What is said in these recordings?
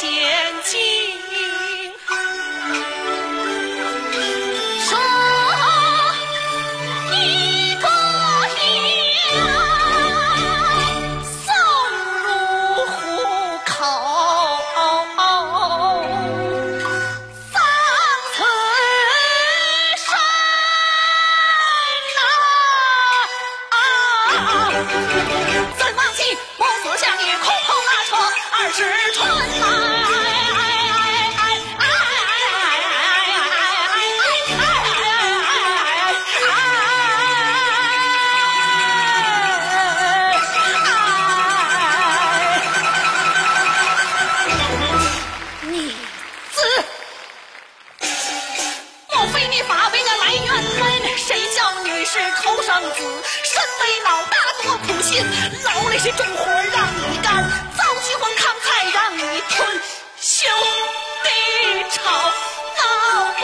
些。生子，身为老大多苦心，劳累些重活让你干，遭饥荒扛菜让你吞，兄弟吵闹不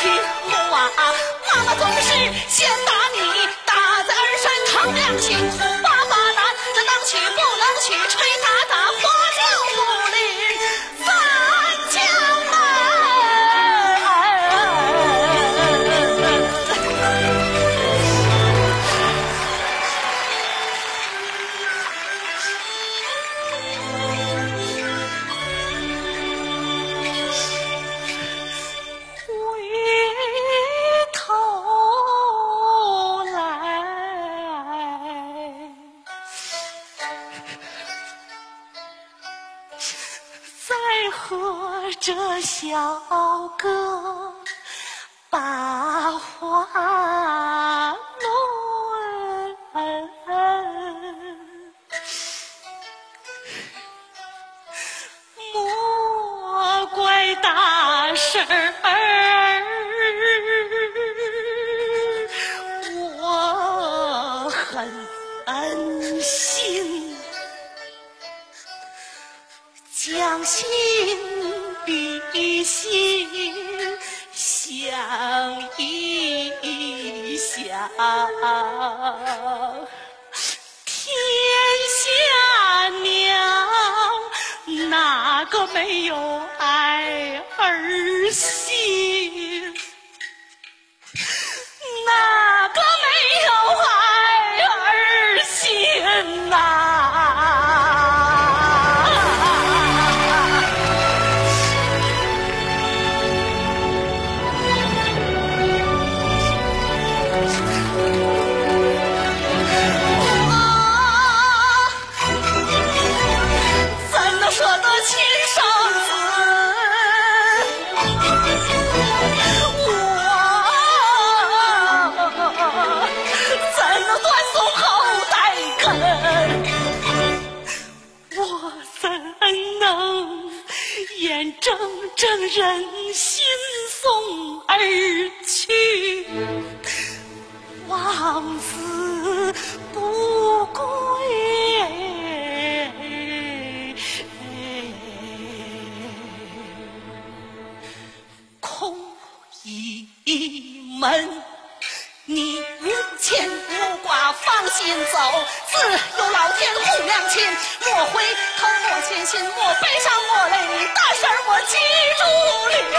停，啊、妈妈总是先打你，打在儿身疼两心。和何这小哥把话？心比心想一想天下娘哪个没有正人心送而去，王子不归。空一门。寡放心走，自有老天护娘亲。莫回头，莫前心，莫悲伤，莫泪。你大事我记住了。